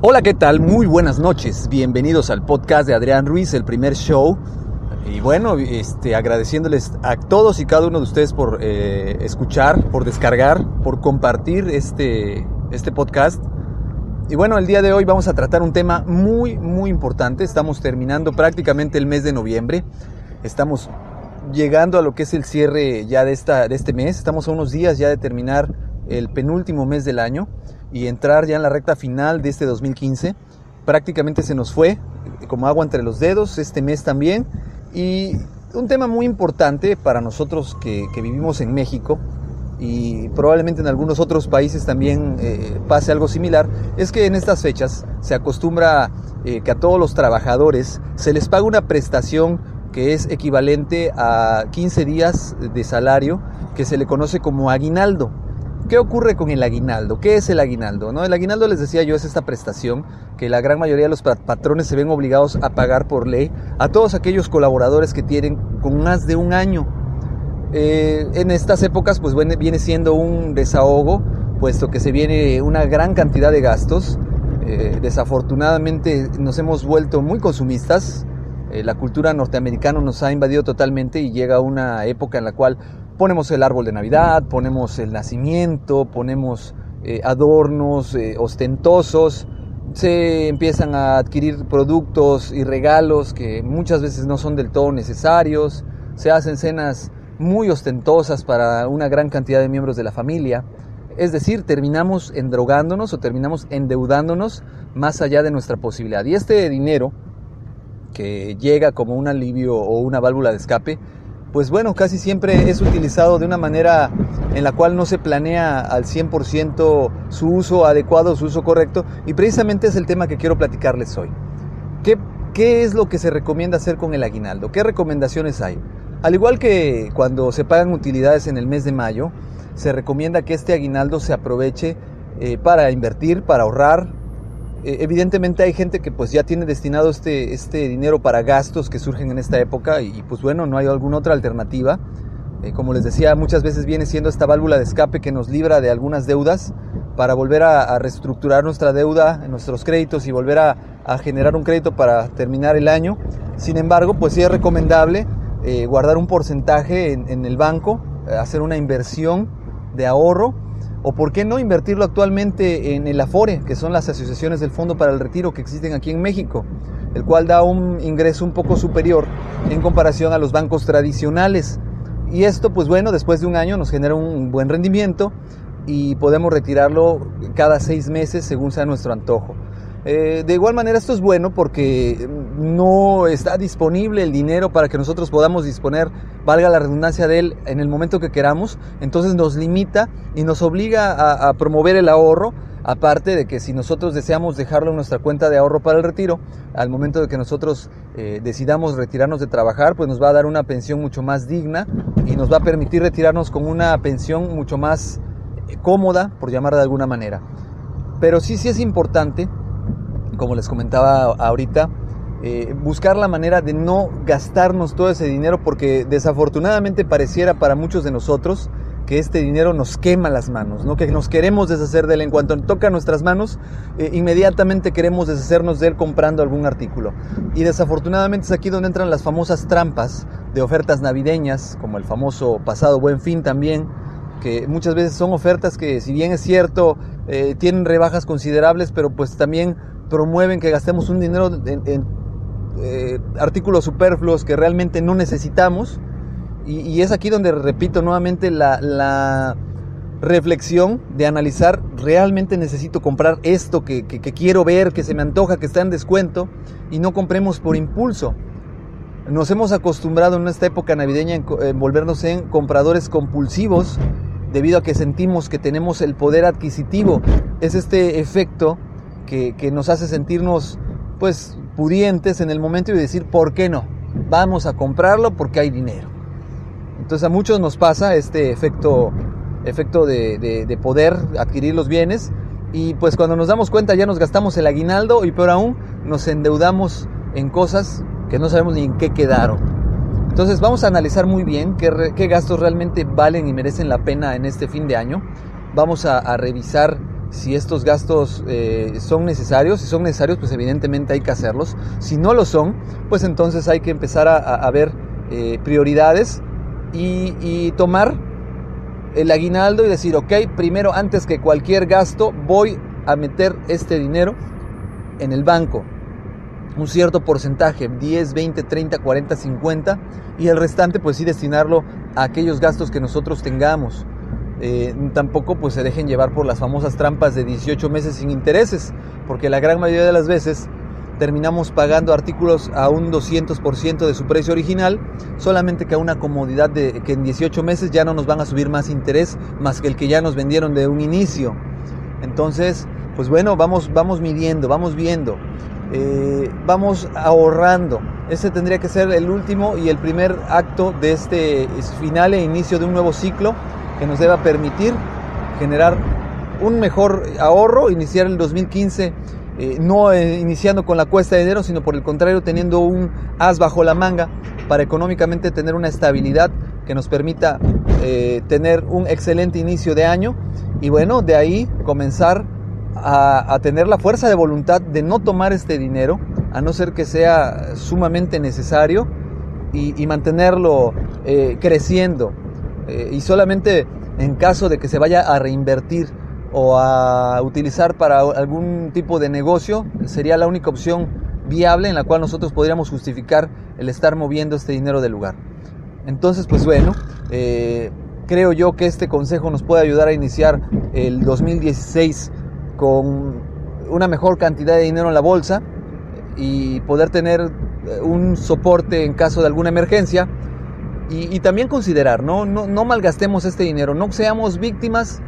Hola, ¿qué tal? Muy buenas noches. Bienvenidos al podcast de Adrián Ruiz, el primer show. Y bueno, este, agradeciéndoles a todos y cada uno de ustedes por eh, escuchar, por descargar, por compartir este, este podcast. Y bueno, el día de hoy vamos a tratar un tema muy, muy importante. Estamos terminando prácticamente el mes de noviembre. Estamos llegando a lo que es el cierre ya de, esta, de este mes. Estamos a unos días ya de terminar el penúltimo mes del año y entrar ya en la recta final de este 2015. Prácticamente se nos fue como agua entre los dedos este mes también. Y un tema muy importante para nosotros que, vivimos en México y probablemente en algunos otros países también eh, pase algo similar, es que en estas fechas se acostumbra eh, que a todos los trabajadores se les paga una prestación que es equivalente a 15 días de salario que se le conoce como aguinaldo. ¿Qué ocurre con el aguinaldo? ¿Qué es el aguinaldo? ¿No? El aguinaldo, les decía yo, es esta prestación que la gran mayoría de los patrones se ven obligados a pagar por ley a todos aquellos colaboradores que tienen con más de un año. Eh, en estas épocas, pues viene siendo un desahogo, puesto que se viene una gran cantidad de gastos. Eh, desafortunadamente nos hemos vuelto muy consumistas. Eh, la cultura norteamericana nos ha invadido totalmente y llega una época en la cual ponemos el árbol de Navidad, ponemos el nacimiento, ponemos eh, adornos eh, ostentosos, se empiezan a adquirir productos y regalos que muchas veces no son del todo necesarios, se hacen cenas muy ostentosas para una gran cantidad de miembros de la familia. Es decir, terminamos endrogándonos o terminamos endeudándonos más allá de nuestra posibilidad. Y este dinero que llega como un alivio o una válvula de escape, pues bueno, casi siempre es utilizado de una manera en la cual no se planea al 100% su uso adecuado, su uso correcto, y precisamente es el tema que quiero platicarles hoy. ¿Qué, ¿Qué es lo que se recomienda hacer con el aguinaldo? ¿Qué recomendaciones hay? Al igual que cuando se pagan utilidades en el mes de mayo, se recomienda que este aguinaldo se aproveche eh, para invertir, para ahorrar, evidentemente hay gente que pues ya tiene destinado este, este dinero para gastos que surgen en esta época y, pues bueno, no hay alguna otra alternativa. Eh, como les decía, muchas veces viene siendo esta válvula de escape que nos libra de algunas deudas para volver a, reestructurar nuestra deuda, nuestros créditos y volver a, generar un crédito para terminar el año. Sin embargo, pues sí es recomendable eh, guardar un porcentaje en, en el banco, hacer una inversión de ahorro o por qué no invertirlo actualmente en el Afore, que son las asociaciones del Fondo para el Retiro que existen aquí en México, el cual da un ingreso un poco superior en comparación a los bancos tradicionales. Y esto, pues bueno, después de un año nos genera un buen rendimiento y podemos retirarlo cada seis meses según sea nuestro antojo. Eh, de igual manera esto es bueno porque no está disponible el dinero para que nosotros podamos disponer, valga la redundancia de él, en el momento que queramos. Entonces nos limita y nos obliga a, promover el ahorro. Aparte de que si nosotros deseamos dejarlo en nuestra cuenta de ahorro para el retiro, al momento de que nosotros eh, decidamos retirarnos de trabajar, pues nos va a dar una pensión mucho más digna y nos va a permitir retirarnos con una pensión mucho más eh, cómoda, por llamar de alguna manera. Pero sí, sí es importante como les comentaba ahorita, eh, buscar la manera de no gastarnos todo ese dinero porque desafortunadamente pareciera para muchos de nosotros que este dinero nos quema las manos, ¿no? que nos queremos deshacer de él. En cuanto toca nuestras manos, eh, inmediatamente queremos deshacernos de él comprando algún artículo. Y desafortunadamente es aquí donde entran las famosas trampas de ofertas navideñas, como el famoso pasado buen fin también, que muchas veces son ofertas que si bien es cierto, eh, tienen rebajas considerables, pero pues también promueven que gastemos un dinero en, eh, artículos superfluos que realmente no necesitamos. Y, es aquí donde repito nuevamente la, reflexión de analizar, realmente necesito comprar esto que, quiero ver, que se me antoja, que está en descuento, y no compremos por impulso. Nos hemos acostumbrado en esta época navideña en volvernos en compradores compulsivos debido a que sentimos que tenemos el poder adquisitivo. Es este efecto que, nos hace sentirnos pues pudientes en el momento y decir, ¿por qué no? Vamos a comprarlo porque hay dinero. Entonces a muchos nos pasa este efecto, efecto de, poder adquirir los bienes y pues cuando nos damos cuenta ya nos gastamos el aguinaldo y peor aún nos endeudamos en cosas que no sabemos ni en qué quedaron. Entonces vamos a analizar muy bien qué, gastos realmente valen y merecen la pena en este fin de año. Vamos a, revisar si estos gastos eh, son necesarios. Si son necesarios, pues evidentemente hay que hacerlos. Si no lo son, pues entonces hay que empezar a, ver eh, prioridades y, tomar el aguinaldo y decir, ok, primero antes que cualquier gasto voy a meter este dinero en el banco un cierto porcentaje, 10, 20, 30, 40, 50, y el restante pues sí destinarlo a aquellos gastos que nosotros tengamos. Eh, tampoco pues se dejen llevar por las famosas trampas de 18 meses sin intereses, porque la gran mayoría de las veces terminamos pagando artículos a un 200% de su precio original, solamente que a una comodidad de que en 18 meses ya no nos van a subir más interés más que el que ya nos vendieron de un inicio. Entonces, pues bueno, vamos, vamos midiendo, vamos viendo. Eh, vamos ahorrando. Ese tendría que ser el último y el primer acto de este final e inicio de un nuevo ciclo que nos deba permitir generar un mejor ahorro, iniciar el 2015 eh, no eh, iniciando con la cuesta de dinero, sino por el contrario teniendo un as bajo la manga para económicamente tener una estabilidad que nos permita tener un excelente inicio de año y bueno, de ahí comenzar a, tener la fuerza de voluntad de no tomar este dinero, a no ser que sea sumamente necesario, y, mantenerlo eh, creciendo. Eh, y solamente en caso de que se vaya a reinvertir o a utilizar para algún tipo de negocio, sería la única opción viable en la cual nosotros podríamos justificar el estar moviendo este dinero del lugar. Entonces, pues bueno, eh, creo yo que este consejo nos puede ayudar a iniciar el 2016 con una mejor cantidad de dinero en la bolsa y poder tener eh, un soporte en caso de alguna emergencia. Y, también considerar, ¿no? No, malgastemos este dinero, no seamos víctimas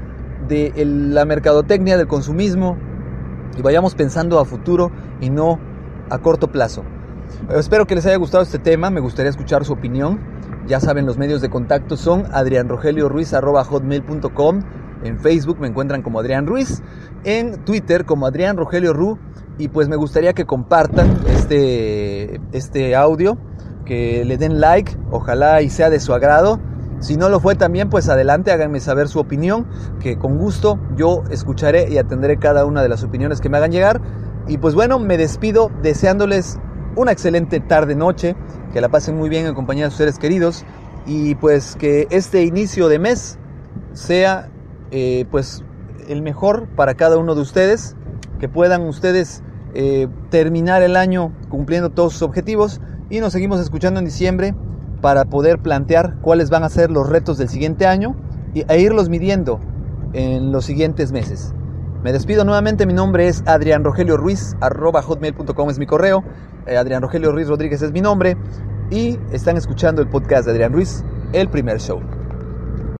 de la mercadotecnia, del consumismo, y vayamos pensando a futuro y no a corto plazo. Espero que les haya gustado este tema, me gustaría escuchar su opinión. Ya saben, los medios de contacto son adrianrogelioruiz.com en Facebook me encuentran como Adrián Ruiz, en Twitter como Adrián Rogelio Ru. Y pues me gustaría que compartan este, este audio, que le den like, ojalá y sea de su agrado. Si no lo fue también, pues adelante, háganme saber su opinión, que con gusto yo escucharé y atenderé cada una de las opiniones que me hagan llegar. Y pues bueno, me despido deseándoles una excelente tarde-noche, que la pasen muy bien en compañía de sus seres queridos y pues que este inicio de mes sea eh, pues el mejor para cada uno de ustedes, que puedan ustedes eh, terminar el año cumpliendo todos sus objetivos y nos seguimos escuchando en diciembre para poder plantear cuáles van a ser los retos del siguiente año e irlos midiendo en los siguientes meses. Me despido nuevamente, mi nombre es Adrián Rogelio Ruiz, arroba hotmail.com es mi correo, eh, Adrián Rogelio Ruiz Rodríguez es mi nombre y están escuchando el podcast de Adrián Ruiz, el primer show.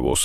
huevos.